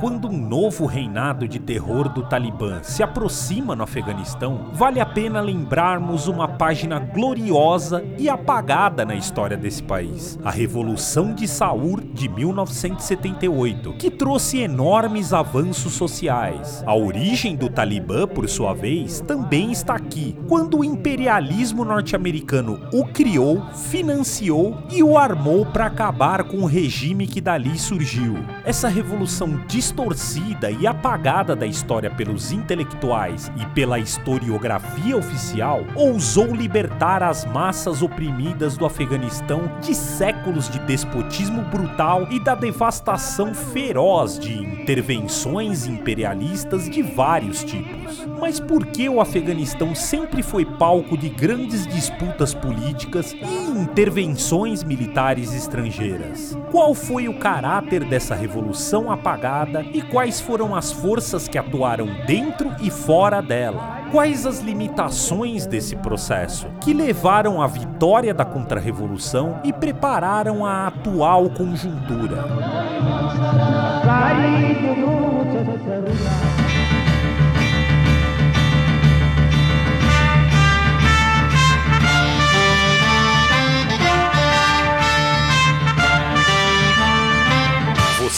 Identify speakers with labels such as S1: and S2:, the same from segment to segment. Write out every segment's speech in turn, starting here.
S1: Quando um novo reinado de terror do Talibã se aproxima no Afeganistão, vale a pena lembrarmos uma página gloriosa e apagada na história desse país: a Revolução de Saur de 1978, que trouxe enormes avanços sociais. A origem do Talibã, por sua vez, também está aqui, quando o imperialismo norte-americano o criou, financiou e o armou para acabar com o regime que dali surgiu. Essa revolução distorcida e apagada da história pelos intelectuais e pela historiografia oficial ousou libertar as massas oprimidas do Afeganistão de séculos de despotismo brutal e da devastação feroz de intervenções imperialistas de vários tipos. Mas por que o Afeganistão sempre foi palco de grandes disputas políticas e intervenções militares estrangeiras? Qual foi o caráter dessa revolução apagada e quais foram as forças que atuaram dentro e fora dela? Quais as limitações desse processo que levaram à vitória da contra-revolução e prepararam a atual conjuntura?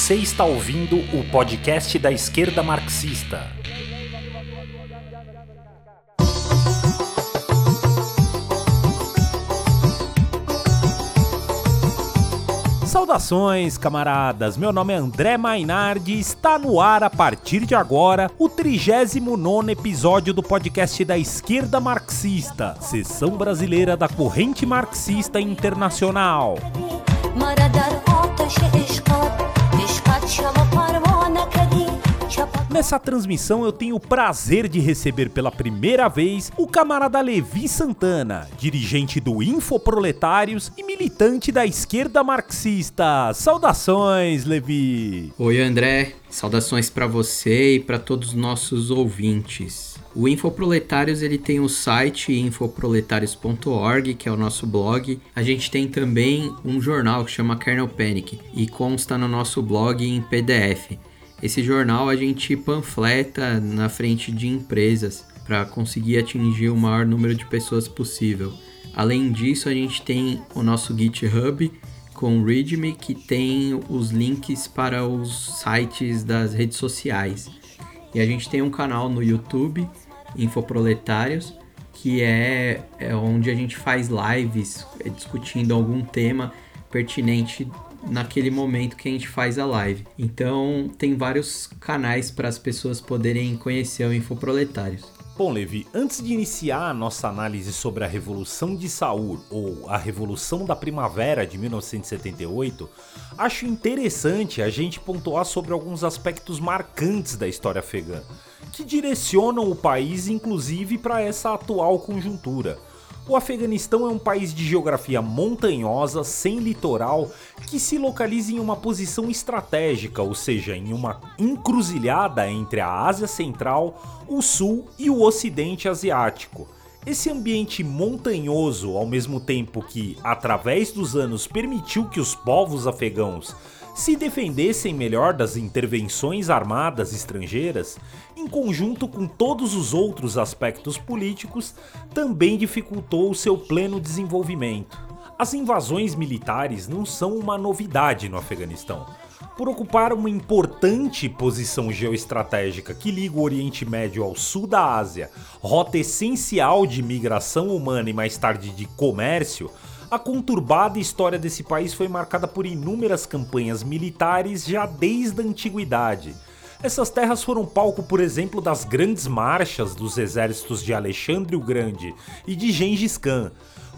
S1: Você está ouvindo o podcast da esquerda marxista. Saudações, camaradas! Meu nome é André Mainardi e está no ar a partir de agora o 39 episódio do podcast da Esquerda Marxista, sessão brasileira da Corrente Marxista Internacional. Nessa transmissão eu tenho o prazer de receber pela primeira vez o camarada Levi Santana, dirigente do Infoproletários e militante da esquerda marxista. Saudações, Levi!
S2: Oi, André. Saudações para você e para todos os nossos ouvintes. O Infoproletários ele tem o site infoproletários.org, que é o nosso blog. A gente tem também um jornal que chama Kernel Panic e consta no nosso blog em PDF. Esse jornal a gente panfleta na frente de empresas para conseguir atingir o maior número de pessoas possível. Além disso, a gente tem o nosso GitHub com o README que tem os links para os sites das redes sociais. E a gente tem um canal no YouTube, Infoproletários, que é, é onde a gente faz lives é, discutindo algum tema pertinente naquele momento que a gente faz a live. Então, tem vários canais para as pessoas poderem conhecer o Infoproletários.
S1: Bom, Levi, antes de iniciar a nossa análise sobre a Revolução de Saur ou a Revolução da Primavera de 1978, acho interessante a gente pontuar sobre alguns aspectos marcantes da história afegã, que direcionam o país inclusive para essa atual conjuntura. O Afeganistão é um país de geografia montanhosa, sem litoral, que se localiza em uma posição estratégica, ou seja, em uma encruzilhada entre a Ásia Central, o Sul e o Ocidente Asiático. Esse ambiente montanhoso, ao mesmo tempo que, através dos anos, permitiu que os povos afegãos se defendessem melhor das intervenções armadas estrangeiras, em conjunto com todos os outros aspectos políticos, também dificultou o seu pleno desenvolvimento. As invasões militares não são uma novidade no Afeganistão. Por ocupar uma importante posição geoestratégica que liga o Oriente Médio ao sul da Ásia, rota essencial de migração humana e mais tarde de comércio, a conturbada história desse país foi marcada por inúmeras campanhas militares já desde a antiguidade. Essas terras foram palco, por exemplo, das grandes marchas dos exércitos de Alexandre o Grande e de Gengis Khan.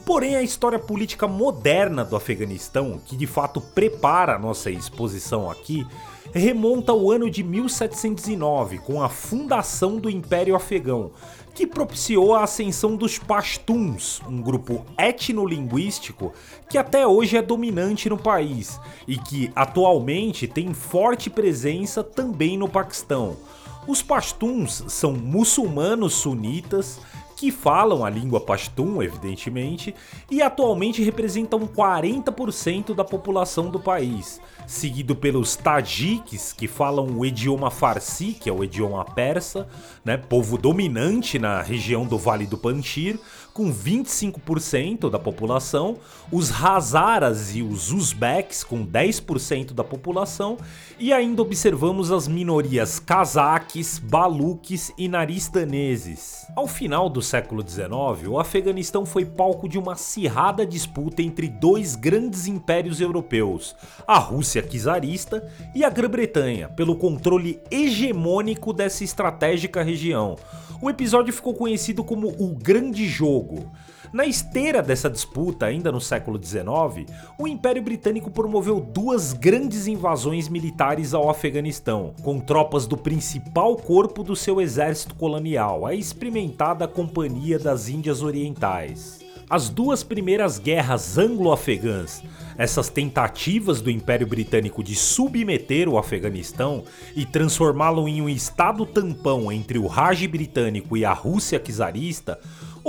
S1: Porém, a história política moderna do Afeganistão, que de fato prepara a nossa exposição aqui, remonta ao ano de 1709, com a fundação do Império Afegão, que propiciou a ascensão dos Pashtuns, um grupo etnolinguístico que até hoje é dominante no país e que atualmente tem forte presença também no Paquistão. Os Pashtuns são muçulmanos sunitas que falam a língua pashtun, evidentemente, e atualmente representam 40% da população do país, seguido pelos tajiques, que falam o idioma farsi, que é o idioma persa, né, povo dominante na região do Vale do Panjshir, com 25% da população, os Hazaras e os Uzbeks com 10% da população, e ainda observamos as minorias cazaques, baluques e naristaneses. Ao final do século XIX, o Afeganistão foi palco de uma acirrada disputa entre dois grandes impérios europeus, a Rússia czarista e a Grã-Bretanha, pelo controle hegemônico dessa estratégica região. O episódio ficou conhecido como o Grande Jogo. Na esteira dessa disputa, ainda no século XIX, o Império Britânico promoveu duas grandes invasões militares ao Afeganistão, com tropas do principal corpo do seu exército colonial, a experimentada Companhia das Índias Orientais. As duas primeiras guerras anglo-afegãs, essas tentativas do Império Britânico de submeter o Afeganistão e transformá-lo em um estado tampão entre o Raj britânico e a Rússia czarista,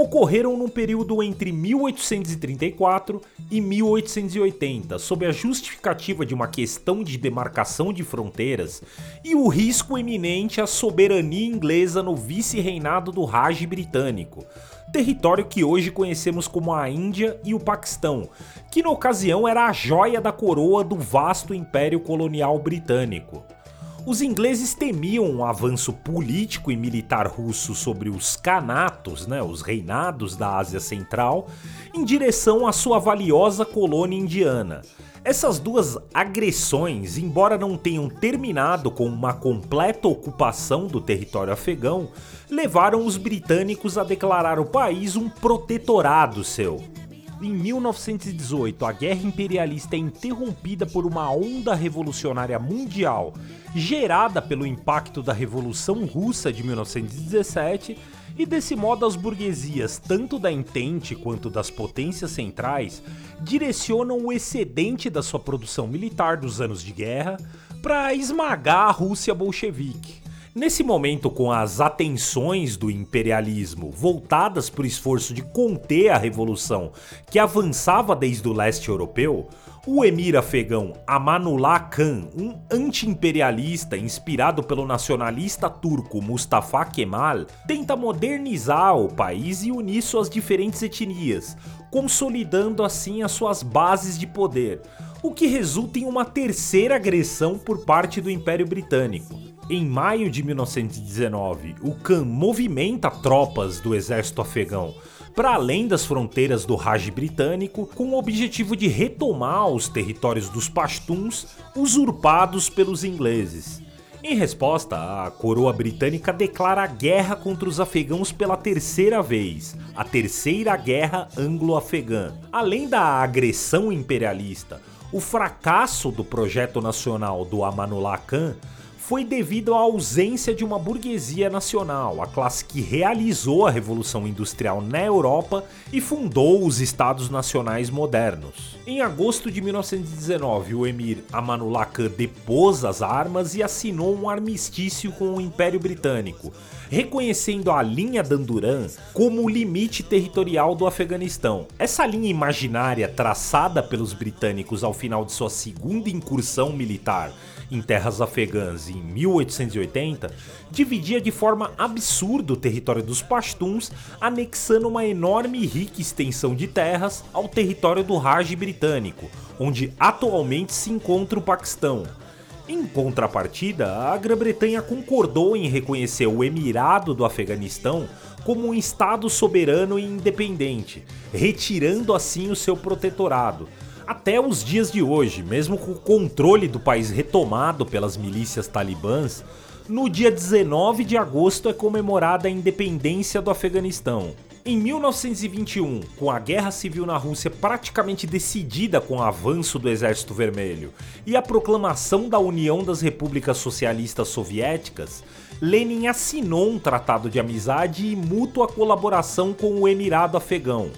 S1: ocorreram num período entre 1834 e 1880, sob a justificativa de uma questão de demarcação de fronteiras e o risco eminente à soberania inglesa no vice-reinado do Raj britânico território que hoje conhecemos como a Índia e o Paquistão, que na ocasião era a joia da coroa do vasto império colonial britânico. Os ingleses temiam um avanço político e militar russo sobre os canatos, né, os reinados da Ásia Central, em direção à sua valiosa colônia indiana. Essas duas agressões, embora não tenham terminado com uma completa ocupação do território afegão, levaram os britânicos a declarar o país um protetorado seu. Em 1918, a guerra imperialista é interrompida por uma onda revolucionária mundial gerada pelo impacto da Revolução Russa de 1917 e desse modo as burguesias, tanto da Entente quanto das potências centrais, direcionam o excedente da sua produção militar dos anos de guerra para esmagar a Rússia bolchevique. Nesse momento, com as atenções do imperialismo voltadas para o esforço de conter a revolução que avançava desde o leste europeu, o emir afegão Amanullah Khan, um anti-imperialista inspirado pelo nacionalista turco Mustafa Kemal, tenta modernizar o país e unir suas diferentes etnias, consolidando assim as suas bases de poder, o que resulta em uma terceira agressão por parte do Império Britânico. Em maio de 1919, o Khan movimenta tropas do exército afegão para além das fronteiras do Raj britânico, com o objetivo de retomar os territórios dos Pashtuns usurpados pelos ingleses. Em resposta, a coroa britânica declara guerra contra os afegãos pela terceira vez, a Terceira Guerra Anglo-Afegã. Além da agressão imperialista, o fracasso do projeto nacional do Amanullah Khan foi devido à ausência de uma burguesia nacional, a classe que realizou a Revolução Industrial na Europa e fundou os Estados Nacionais modernos. Em agosto de 1919, o emir Amanullah Khan depôs as armas e assinou um armistício com o Império Britânico, reconhecendo a linha Danduran como o limite territorial do Afeganistão. Essa linha imaginária traçada pelos britânicos ao final de sua segunda incursão militar em terras afegãs em 1880, dividia de forma absurda o território dos Pashtuns, anexando uma enorme e rica extensão de terras ao território do Raj britânico, onde atualmente se encontra o Paquistão. Em contrapartida, a Grã-Bretanha concordou em reconhecer o Emirado do Afeganistão como um Estado soberano e independente, retirando assim o seu protetorado. Até os dias de hoje, mesmo com o controle do país retomado pelas milícias talibãs, no dia 19 de agosto é comemorada a independência do Afeganistão. Em 1921, com a guerra civil na Rússia praticamente decidida com o avanço do Exército Vermelho e a proclamação da União das Repúblicas Socialistas Soviéticas, Lenin assinou um tratado de amizade e mútua colaboração com o Emirado Afegão.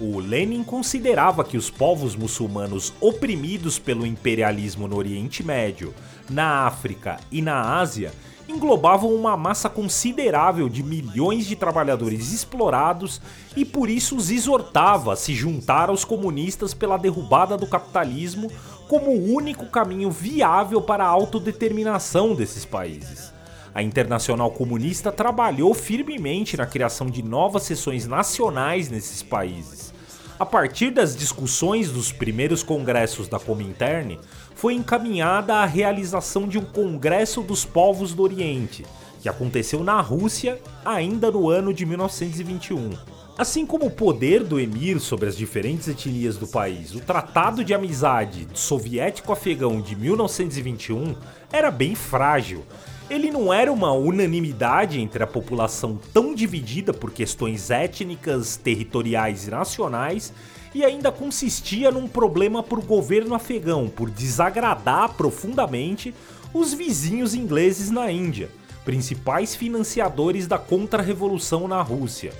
S1: O Lenin considerava que os povos muçulmanos oprimidos pelo imperialismo no Oriente Médio, na África e na Ásia englobavam uma massa considerável de milhões de trabalhadores explorados e por isso os exortava a se juntar aos comunistas pela derrubada do capitalismo como o único caminho viável para a autodeterminação desses países. A Internacional Comunista trabalhou firmemente na criação de novas seções nacionais nesses países. A partir das discussões dos primeiros congressos da Comintern, foi encaminhada a realização de um Congresso dos Povos do Oriente, que aconteceu na Rússia ainda no ano de 1921. Assim como o poder do emir sobre as diferentes etnias do país, o Tratado de Amizade Soviético-Afegão de 1921 era bem frágil. Ele não era uma unanimidade entre a população tão dividida por questões étnicas, territoriais e nacionais e ainda consistia num problema para o governo afegão por desagradar profundamente os vizinhos ingleses na Índia, principais financiadores da contra-revolução na Rússia.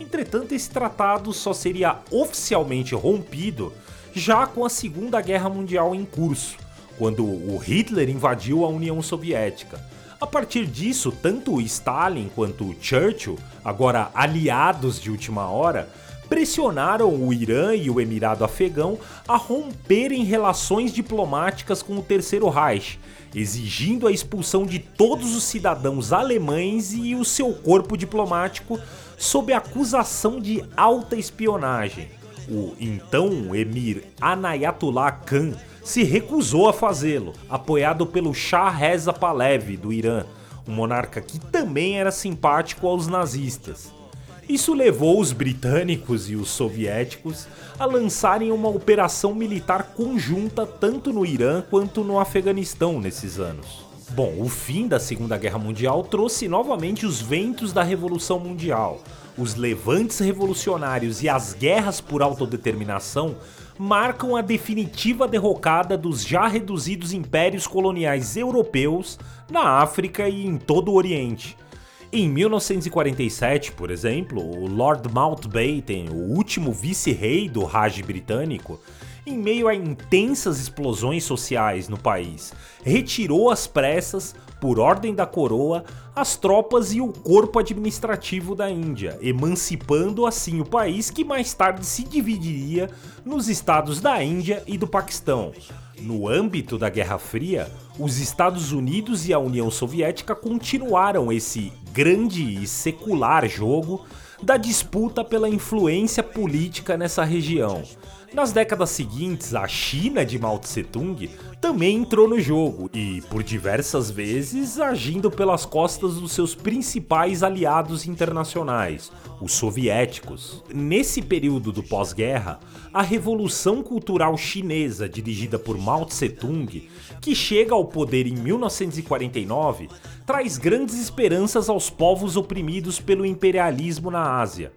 S1: Entretanto, esse tratado só seria oficialmente rompido já com a Segunda Guerra Mundial em curso, quando o Hitler invadiu a União Soviética. A partir disso, tanto Stalin quanto Churchill, agora aliados de última hora, pressionaram o Irã e o Emirado Afegão a romperem relações diplomáticas com o Terceiro Reich, exigindo a expulsão de todos os cidadãos alemães e o seu corpo diplomático sob acusação de alta espionagem. O então emir Anayatollah Khan se recusou a fazê-lo, apoiado pelo Shah Reza Pahlavi do Irã, um monarca que também era simpático aos nazistas. Isso levou os britânicos e os soviéticos a lançarem uma operação militar conjunta tanto no Irã quanto no Afeganistão nesses anos. Bom, o fim da Segunda Guerra Mundial trouxe novamente os ventos da Revolução Mundial. Os levantes revolucionários e as guerras por autodeterminação marcam a definitiva derrocada dos já reduzidos impérios coloniais europeus na África e em todo o Oriente. Em 1947, por exemplo, o Lord Mountbatten, o último vice-rei do Raj britânico, em meio a intensas explosões sociais no país, retirou às pressas, por ordem da coroa, as tropas e o corpo administrativo da Índia, emancipando assim o país que mais tarde se dividiria nos estados da Índia e do Paquistão. No âmbito da Guerra Fria, os Estados Unidos e a União Soviética continuaram esse grande e secular jogo da disputa pela influência política nessa região. Nas décadas seguintes, a China de Mao Tse-tung também entrou no jogo e, por diversas vezes, agindo pelas costas dos seus principais aliados internacionais, os soviéticos. Nesse período do pós-guerra, a Revolução Cultural Chinesa, dirigida por Mao Tse-tung, que chega ao poder em 1949, traz grandes esperanças aos povos oprimidos pelo imperialismo na Ásia.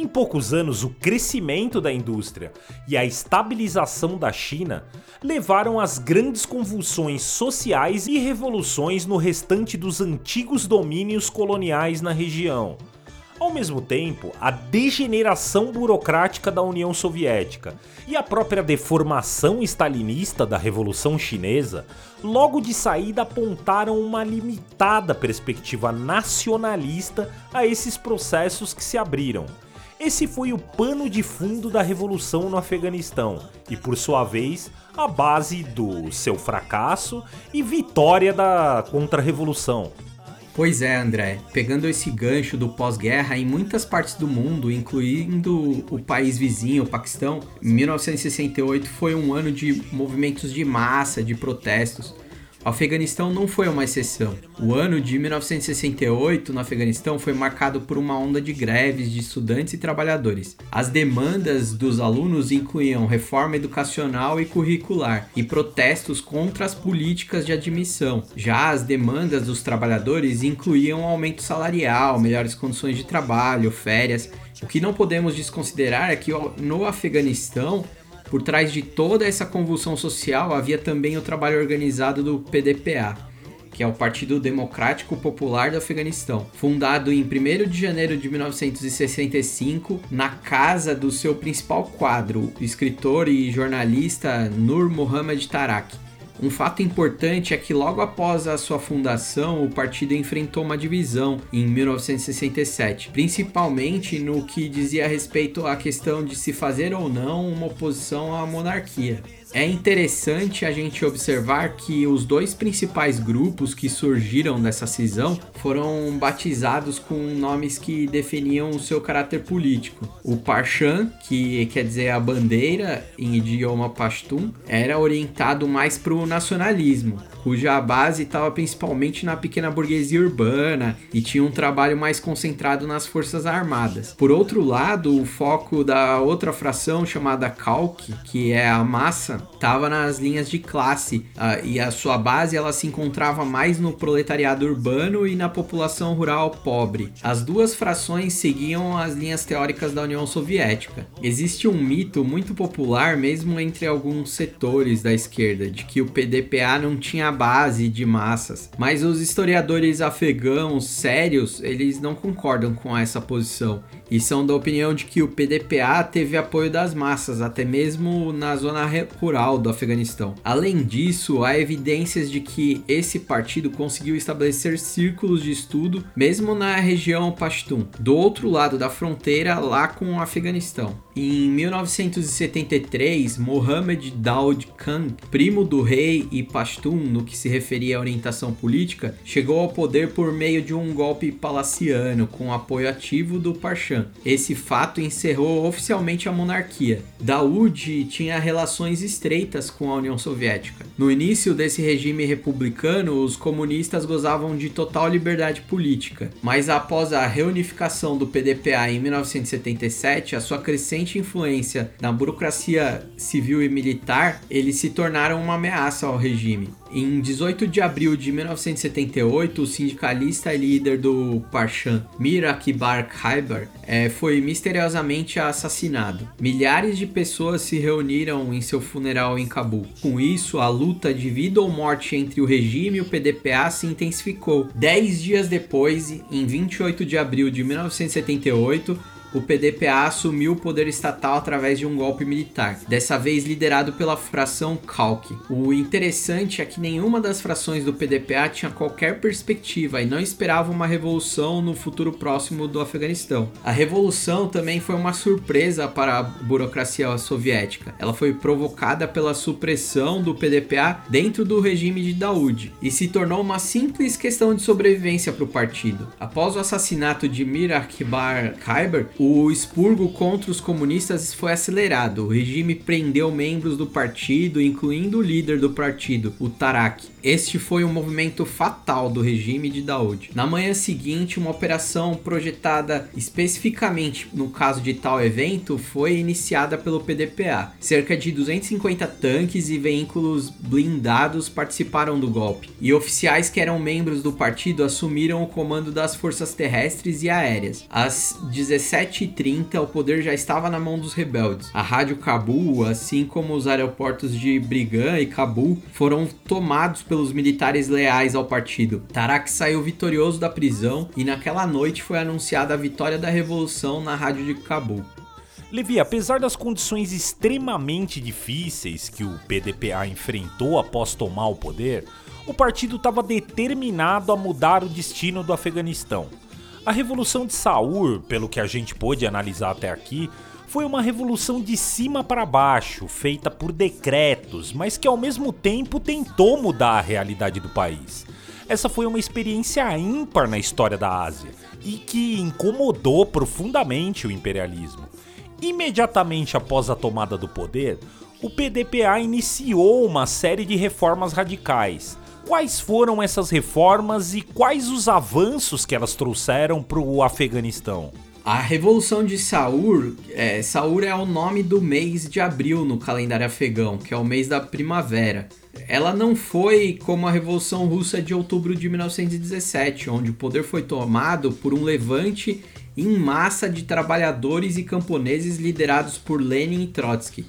S1: Em poucos anos, o crescimento da indústria e a estabilização da China levaram às grandes convulsões sociais e revoluções no restante dos antigos domínios coloniais na região. Ao mesmo tempo, a degeneração burocrática da União Soviética e a própria deformação stalinista da Revolução Chinesa, logo de saída apontaram uma limitada perspectiva nacionalista a esses processos que se abriram. Esse foi o pano de fundo da revolução no Afeganistão e, por sua vez, a base do seu fracasso e vitória da contra-revolução.
S2: Pois é, André. Pegando esse gancho do pós-guerra, em muitas partes do mundo, incluindo o país vizinho, o Paquistão, 1968 foi um ano de movimentos de massa, de protestos. O Afeganistão não foi uma exceção. O ano de 1968 no Afeganistão foi marcado por uma onda de greves de estudantes e trabalhadores. As demandas dos alunos incluíam reforma educacional e curricular e protestos contra as políticas de admissão. Já as demandas dos trabalhadores incluíam aumento salarial, melhores condições de trabalho, férias. O que não podemos desconsiderar é que no Afeganistão por trás de toda essa convulsão social havia também o trabalho organizado do PDPA, que é o Partido Democrático Popular do Afeganistão, fundado em 1 de janeiro de 1965 na casa do seu principal quadro, o escritor e jornalista Nur Muhammad Tarak. Um fato importante é que logo após a sua fundação, o partido enfrentou uma divisão em 1967, principalmente no que dizia respeito à questão de se fazer ou não uma oposição à monarquia. É interessante a gente observar que os dois principais grupos que surgiram dessa cisão foram batizados com nomes que definiam o seu caráter político. O Parshan, que quer dizer a bandeira em idioma pashtun, era orientado mais para o nacionalismo, cuja base estava principalmente na pequena burguesia urbana e tinha um trabalho mais concentrado nas forças armadas. Por outro lado, o foco da outra fração chamada Kalk, que é a massa, estava nas linhas de classe uh, e a sua base ela se encontrava mais no proletariado urbano e na população rural pobre. As duas frações seguiam as linhas teóricas da União Soviética. Existe um mito muito popular mesmo entre alguns setores da esquerda de que o PDPA não tinha base de massas, mas os historiadores afegãos sérios, eles não concordam com essa posição e são da opinião de que o PDPA teve apoio das massas, até mesmo na zona rural do Afeganistão. Além disso, há evidências de que esse partido conseguiu estabelecer círculos de estudo mesmo na região Pashtun, do outro lado da fronteira lá com o Afeganistão. Em 1973, Mohammed Daoud Khan, primo do rei e Pashtun no que se referia à orientação política, chegou ao poder por meio de um golpe palaciano com apoio ativo do Parshan esse fato encerrou oficialmente a monarquia. Daoud tinha relações estreitas com a União Soviética. No início desse regime republicano, os comunistas gozavam de total liberdade política, mas após a reunificação do PDPA em 1977, a sua crescente influência na burocracia civil e militar, eles se tornaram uma ameaça ao regime. Em 18 de abril de 1978, o sindicalista e líder do Parshan, Mir Akbar Khyber, é, foi misteriosamente assassinado. Milhares de pessoas se reuniram em seu funeral em Cabul. Com isso, a luta de vida ou morte entre o regime e o PDPA se intensificou. Dez dias depois, em 28 de abril de 1978, o PDPA assumiu o poder estatal através de um golpe militar, dessa vez liderado pela fração Kalk. O interessante é que nenhuma das frações do PDPA tinha qualquer perspectiva e não esperava uma revolução no futuro próximo do Afeganistão. A revolução também foi uma surpresa para a burocracia soviética. Ela foi provocada pela supressão do PDPA dentro do regime de Daoud e se tornou uma simples questão de sobrevivência para o partido. Após o assassinato de Mir Akbar Khyber, o expurgo contra os comunistas foi acelerado. O regime prendeu membros do partido, incluindo o líder do partido, o Tarak. Este foi um movimento fatal do regime de Daoud. Na manhã seguinte, uma operação projetada especificamente no caso de tal evento foi iniciada pelo PDPA. Cerca de 250 tanques e veículos blindados participaram do golpe, e oficiais que eram membros do partido assumiram o comando das forças terrestres e aéreas. Às 17 7h30, o poder já estava na mão dos rebeldes. A rádio Cabul, assim como os aeroportos de Brigan e Cabul, foram tomados pelos militares leais ao partido. Tarak saiu vitorioso da prisão e naquela noite foi anunciada a vitória da revolução na rádio de Cabul.
S1: Levi, apesar das condições extremamente difíceis que o PDPA enfrentou após tomar o poder, o partido estava determinado a mudar o destino do Afeganistão. A revolução de Saur, pelo que a gente pôde analisar até aqui, foi uma revolução de cima para baixo, feita por decretos, mas que ao mesmo tempo tentou mudar a realidade do país. Essa foi uma experiência ímpar na história da Ásia e que incomodou profundamente o imperialismo. Imediatamente após a tomada do poder, o PDPA iniciou uma série de reformas radicais, quais foram essas reformas e quais os avanços que elas trouxeram para o Afeganistão?
S2: A Revolução de Saur, é, Saur é o nome do mês de abril no calendário afegão, que é o mês da primavera. Ela não foi como a Revolução Russa de outubro de 1917, onde o poder foi tomado por um levante em massa de trabalhadores e camponeses liderados por Lenin e Trotsky.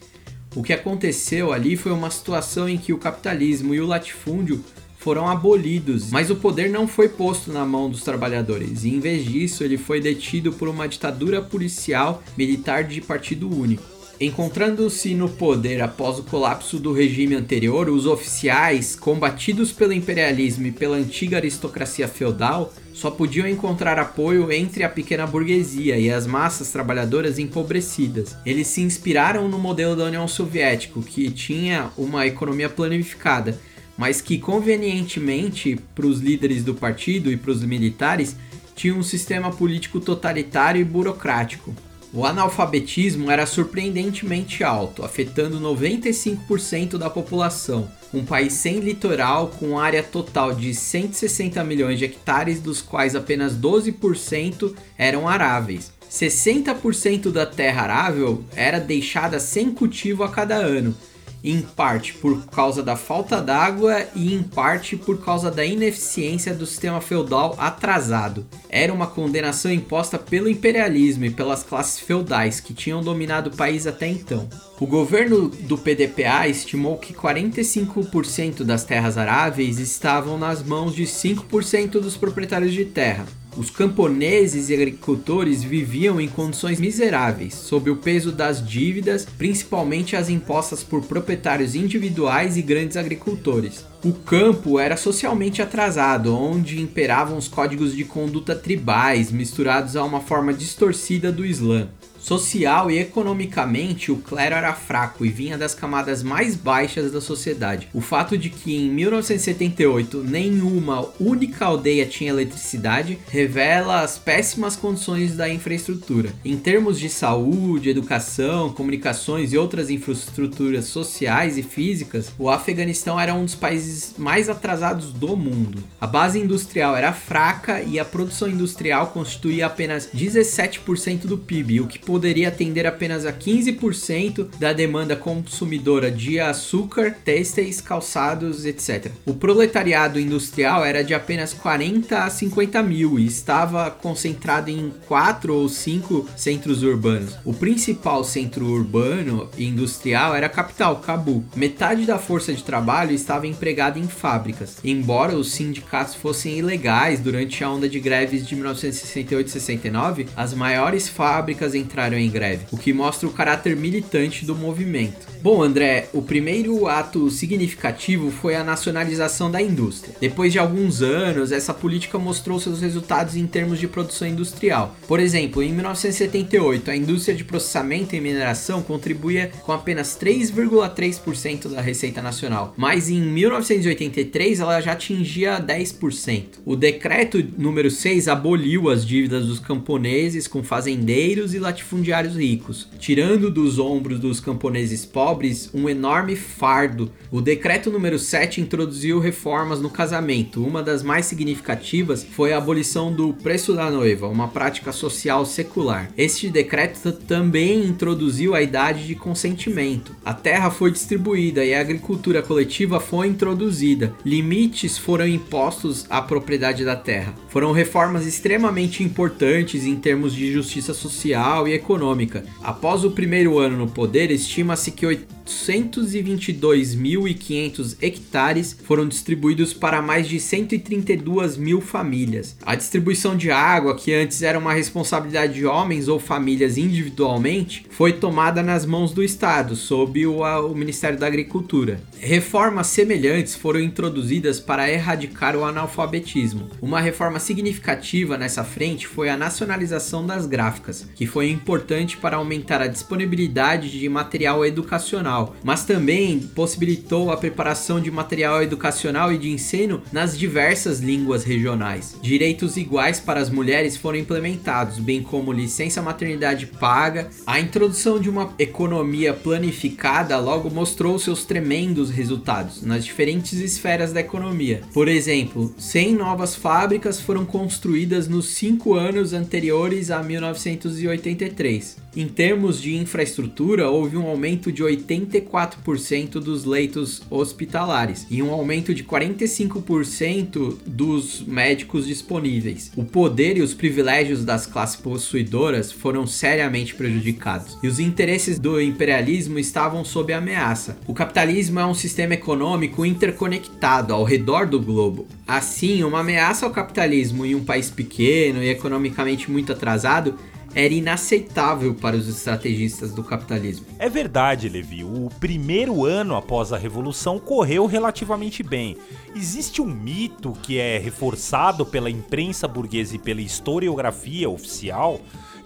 S2: O que aconteceu ali foi uma situação em que o capitalismo e o latifúndio foram abolidos, mas o poder não foi posto na mão dos trabalhadores, e em vez disso ele foi detido por uma ditadura policial militar de partido único. Encontrando-se no poder após o colapso do regime anterior, os oficiais, combatidos pelo imperialismo e pela antiga aristocracia feudal, só podiam encontrar apoio entre a pequena burguesia e as massas trabalhadoras empobrecidas. Eles se inspiraram no modelo da União Soviética, que tinha uma economia planificada, mas que convenientemente para os líderes do partido e para os militares tinha um sistema político totalitário e burocrático. O analfabetismo era surpreendentemente alto, afetando 95% da população. Um país sem litoral, com área total de 160 milhões de hectares, dos quais apenas 12% eram aráveis. 60% da terra arável era deixada sem cultivo a cada ano, em parte por causa da falta d'água e em parte por causa da ineficiência do sistema feudal atrasado. Era uma condenação imposta pelo imperialismo e pelas classes feudais que tinham dominado o país até então. O governo do PDPA estimou que 45% das terras aráveis estavam nas mãos de 5% dos proprietários de terra. Os camponeses e agricultores viviam em condições miseráveis, sob o peso das dívidas, principalmente as impostas por proprietários individuais e grandes agricultores. O campo era socialmente atrasado, onde imperavam os códigos de conduta tribais misturados a uma forma distorcida do Islã. Social e economicamente, o clero era fraco e vinha das camadas mais baixas da sociedade. O fato de que em 1978 nenhuma única aldeia tinha eletricidade revela as péssimas condições da infraestrutura. Em termos de saúde, educação, comunicações e outras infraestruturas sociais e físicas, o Afeganistão era um dos países mais atrasados do mundo. A base industrial era fraca e a produção industrial constituía apenas 17% do PIB, o que poderia atender apenas a 15% da demanda consumidora de açúcar, têxteis, calçados, etc. O proletariado industrial era de apenas 40 a 50 mil e estava concentrado em 4 ou 5 centros urbanos. O principal centro urbano e industrial era a capital, Cabul. Metade da força de trabalho estava empregada em fábricas. Embora os sindicatos fossem ilegais durante a onda de greves de 1968 e 69, as maiores fábricas entraram entraram em greve, o que mostra o caráter militante do movimento. Bom, André, o primeiro ato significativo foi a nacionalização da indústria. Depois de alguns anos, essa política mostrou seus resultados em termos de produção industrial. Por exemplo, em 1978, a indústria de processamento e mineração contribuía com apenas 3,3% da receita nacional, mas em 1983 ela já atingia 10%. O decreto número 6 aboliu as dívidas dos camponeses com fazendeiros e latifundiários ricos, tirando dos ombros dos camponeses pobres um enorme fardo. O decreto número 7 introduziu reformas no casamento. Uma das mais significativas foi a abolição do preço da noiva, uma prática social secular. Este decreto também introduziu a idade de consentimento. A terra foi distribuída e a agricultura coletiva foi introduzida. Limites foram impostos à propriedade da terra. Foram reformas extremamente importantes em termos de justiça social e econômica. Após o primeiro ano no poder, estima-se que 822.500 hectares foram distribuídos para mais de 132 mil famílias. A distribuição de água, que antes era uma responsabilidade de homens ou famílias individualmente, foi tomada nas mãos do Estado, sob o, o Ministério da Agricultura. Reformas semelhantes foram introduzidas para erradicar o analfabetismo. Uma reforma significativa nessa frente foi a nacionalização das gráficas, que foi importante para aumentar a disponibilidade de material educacional, mas também possibilitou a preparação de material educacional e de ensino nas diversas línguas regionais. Direitos iguais para as mulheres foram implementados, bem como licença maternidade paga. A introdução de uma economia planificada logo mostrou seus tremendos resultados nas diferentes esferas da economia. Por exemplo, 100 novas fábricas foram construídas nos cinco anos anteriores a 1983. Em termos de infraestrutura, houve um aumento de 84% dos leitos hospitalares e um aumento de 45% dos médicos disponíveis. O poder e os privilégios das classes possuidoras foram seriamente prejudicados e os interesses do imperialismo estavam sob ameaça. O capitalismo é um sistema econômico interconectado ao redor do globo. Assim, uma ameaça ao capitalismo em um país pequeno e economicamente muito atrasado era inaceitável para os estrategistas do capitalismo.
S1: É verdade, Levi. O primeiro ano após a Revolução correu relativamente bem. Existe um mito que é reforçado pela imprensa burguesa e pela historiografia oficial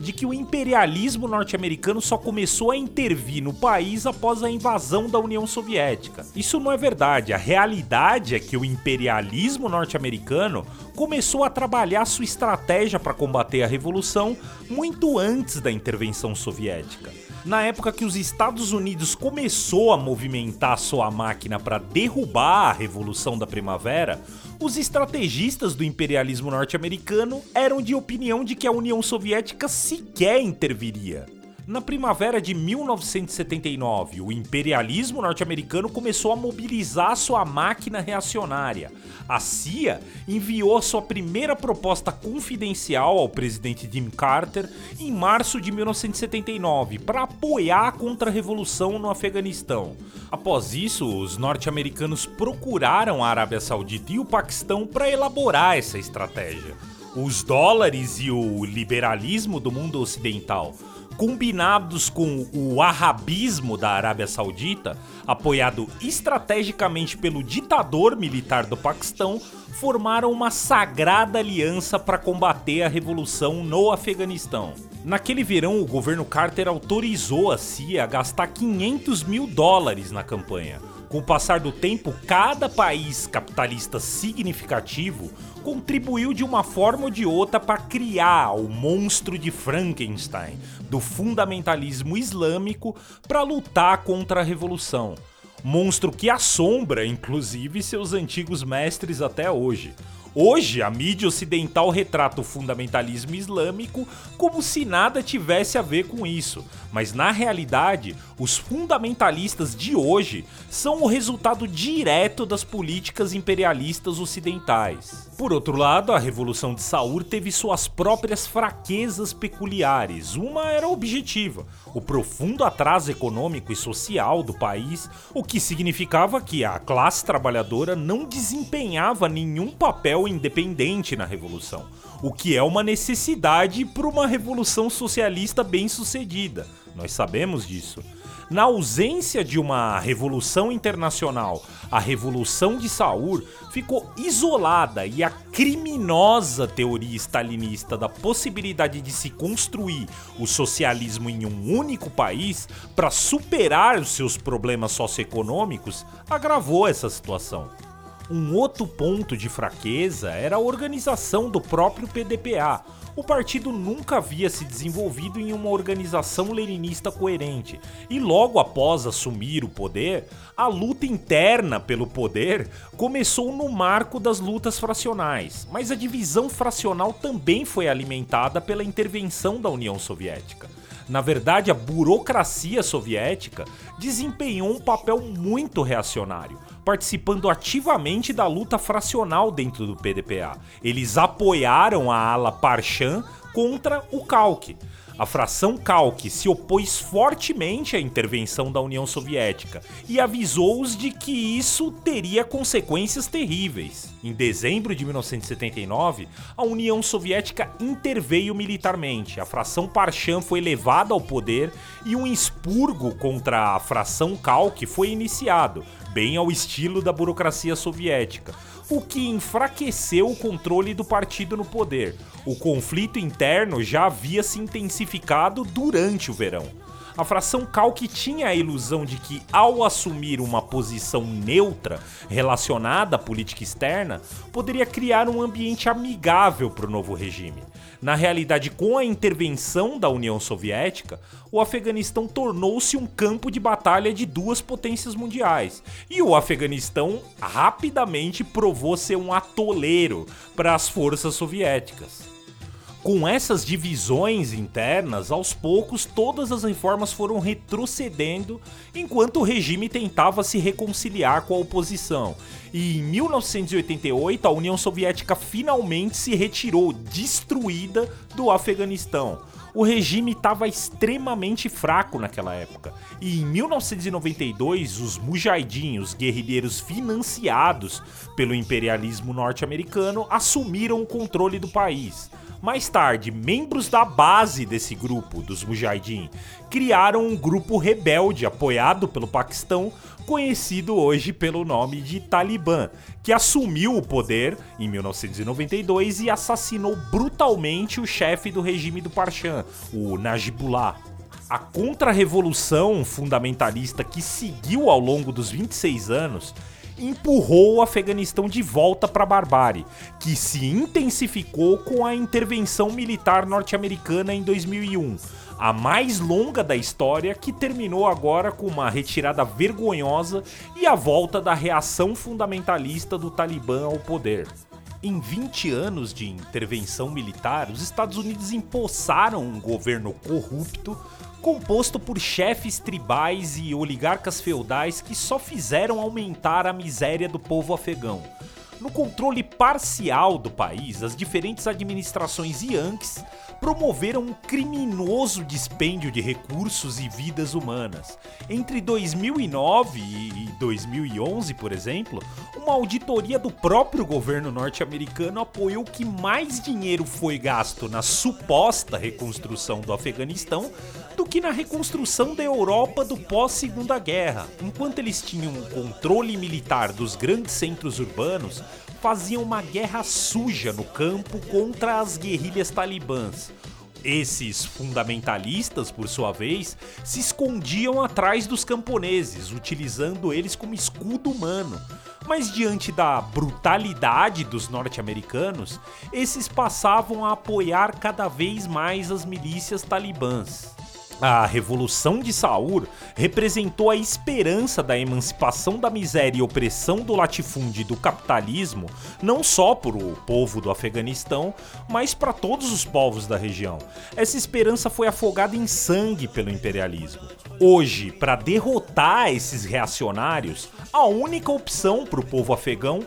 S1: de que o imperialismo norte-americano só começou a intervir no país após a invasão da União Soviética. Isso não é verdade. A realidade é que o imperialismo norte-americano começou a trabalhar sua estratégia para combater a revolução muito antes da intervenção soviética. Na época que os Estados Unidos começou a movimentar sua máquina para derrubar a Revolução da Primavera, os estrategistas do imperialismo norte-americano eram de opinião de que a União Soviética sequer interviria. Na primavera de 1979, o imperialismo norte-americano começou a mobilizar sua máquina reacionária. A CIA enviou sua primeira proposta confidencial ao presidente Jimmy Carter em março de 1979 para apoiar a contra-revolução no Afeganistão. Após isso, os norte-americanos procuraram a Arábia Saudita e o Paquistão para elaborar essa estratégia. Os dólares e o liberalismo do mundo ocidental combinados com o arabismo da Arábia Saudita, apoiado estrategicamente pelo ditador militar do Paquistão, formaram uma sagrada aliança para combater a revolução no Afeganistão. Naquele verão, o governo Carter autorizou a CIA a gastar 500 mil dólares na campanha. Com o passar do tempo, cada país capitalista significativo contribuiu de uma forma ou de outra para criar o monstro de Frankenstein do fundamentalismo islâmico para lutar contra a revolução. Monstro que assombra, inclusive, seus antigos mestres até hoje. Hoje, a mídia ocidental retrata o fundamentalismo islâmico como se nada tivesse a ver com isso, mas na realidade, os fundamentalistas de hoje são o resultado direto das políticas imperialistas ocidentais. Por outro lado, a Revolução de Saur teve suas próprias fraquezas peculiares. Uma era objetiva: o profundo atraso econômico e social do país, o que significava que a classe trabalhadora não desempenhava nenhum papel independente na revolução, o que é uma necessidade para uma revolução socialista bem-sucedida. Nós sabemos disso. Na ausência de uma revolução internacional, a Revolução de Saur ficou isolada e a criminosa teoria stalinista da possibilidade de se construir o socialismo em um único país para superar os seus problemas socioeconômicos agravou essa situação. Um outro ponto de fraqueza era a organização do próprio PDPA, o partido nunca havia se desenvolvido em uma organização leninista coerente, e logo após assumir o poder, a luta interna pelo poder começou no marco das lutas fracionais, mas a divisão fracional também foi alimentada pela intervenção da União Soviética. Na verdade, a burocracia soviética desempenhou um papel muito reacionário, participando ativamente da luta fracional dentro do PDPA. Eles apoiaram a ala Parchan contra o Kalk. A fração Kalk se opôs fortemente à intervenção da União Soviética e avisou-os de que isso teria consequências terríveis. Em dezembro de 1979, a União Soviética interveio militarmente. A fração Parchan foi levada ao poder e um expurgo contra a fração Kalk foi iniciado, bem ao estilo da burocracia soviética o que enfraqueceu o controle do partido no poder. O conflito interno já havia se intensificado durante o verão. A fração Kalk tinha a ilusão de que, ao assumir uma posição neutra relacionada à política externa, poderia criar um ambiente amigável para o novo regime. Na realidade, com a intervenção da União Soviética, o Afeganistão tornou-se um campo de batalha de duas potências mundiais. E o Afeganistão rapidamente provou ser um atoleiro para as forças soviéticas. Com essas divisões internas, aos poucos todas as reformas foram retrocedendo enquanto o regime tentava se reconciliar com a oposição. E em 1988, a União Soviética finalmente se retirou destruída do Afeganistão. O regime estava extremamente fraco naquela época. E em 1992, os Mujahideen, os guerrilheiros financiados pelo imperialismo norte-americano, assumiram o controle do país. Mais tarde, membros da base desse grupo, dos Mujahideen, criaram um grupo rebelde apoiado pelo Paquistão, conhecido hoje pelo nome de Talibã, que assumiu o poder em 1992 e assassinou brutalmente o chefe do regime do Parchan, o Najibullah. A contra-revolução fundamentalista que seguiu ao longo dos 26 anos empurrou o Afeganistão de volta para a barbárie, que se intensificou com a intervenção militar norte-americana em 2001, a mais longa da história, que terminou agora com uma retirada vergonhosa e a volta da reação fundamentalista do Talibã ao poder. Em 20 anos de intervenção militar, os Estados Unidos empossaram um governo corrupto composto por chefes tribais e oligarcas feudais que só fizeram aumentar a miséria do povo afegão. No controle parcial do país, as diferentes administrações Yankees promoveram um criminoso dispêndio de recursos e vidas humanas. Entre 2009 e 2011, por exemplo, uma auditoria do próprio governo norte-americano apoiou que mais dinheiro foi gasto na suposta reconstrução do Afeganistão do que na reconstrução da Europa do pós-Segunda Guerra. Enquanto eles tinham o controle militar dos grandes centros urbanos, faziam uma guerra suja no campo contra as guerrilhas talibãs. Esses fundamentalistas, por sua vez, se escondiam atrás dos camponeses, utilizando eles como escudo humano. Mas diante da brutalidade dos norte-americanos, esses passavam a apoiar cada vez mais as milícias talibãs. A Revolução de Saur representou a esperança da emancipação da miséria e opressão do latifúndio e do capitalismo, não só para o povo do Afeganistão, mas para todos os povos da região. Essa esperança foi afogada em sangue pelo imperialismo. Hoje, para derrotar esses reacionários, a única opção para o povo afegão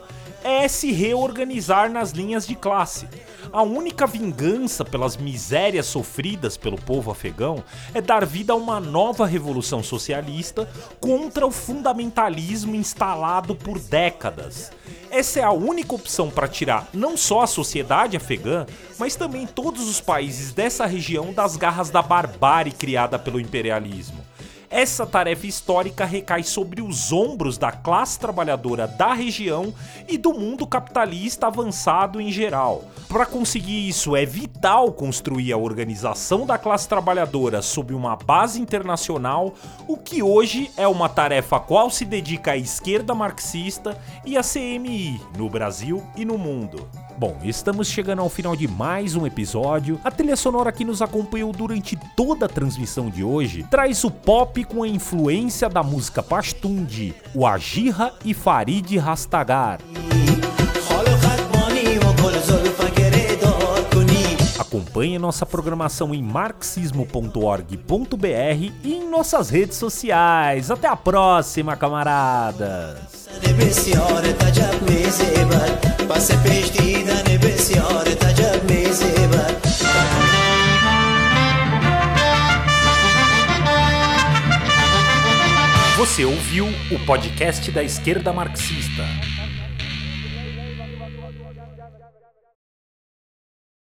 S1: é se reorganizar nas linhas de classe. A única vingança pelas misérias sofridas pelo povo afegão é dar vida a uma nova revolução socialista contra o fundamentalismo instalado por décadas. Essa é a única opção para tirar não só a sociedade afegã, mas também todos os países dessa região das garras da barbárie criada pelo imperialismo. Essa tarefa histórica recai sobre os ombros da classe trabalhadora da região e do mundo capitalista avançado em geral. Para conseguir isso, é vital construir a organização da classe trabalhadora sob uma base internacional, o que hoje é uma tarefa a qual se dedica a esquerda marxista e a CMI no Brasil e no mundo. Bom, estamos chegando ao final de mais um episódio. A trilha sonora que nos acompanhou durante toda a transmissão de hoje traz o pop com a influência da música Pashtun de Wajira e Farid Rastagar. Acompanhe nossa programação em marxismo.org.br e em nossas redes sociais. Até a próxima, camaradas! Você ouviu o podcast da esquerda marxista.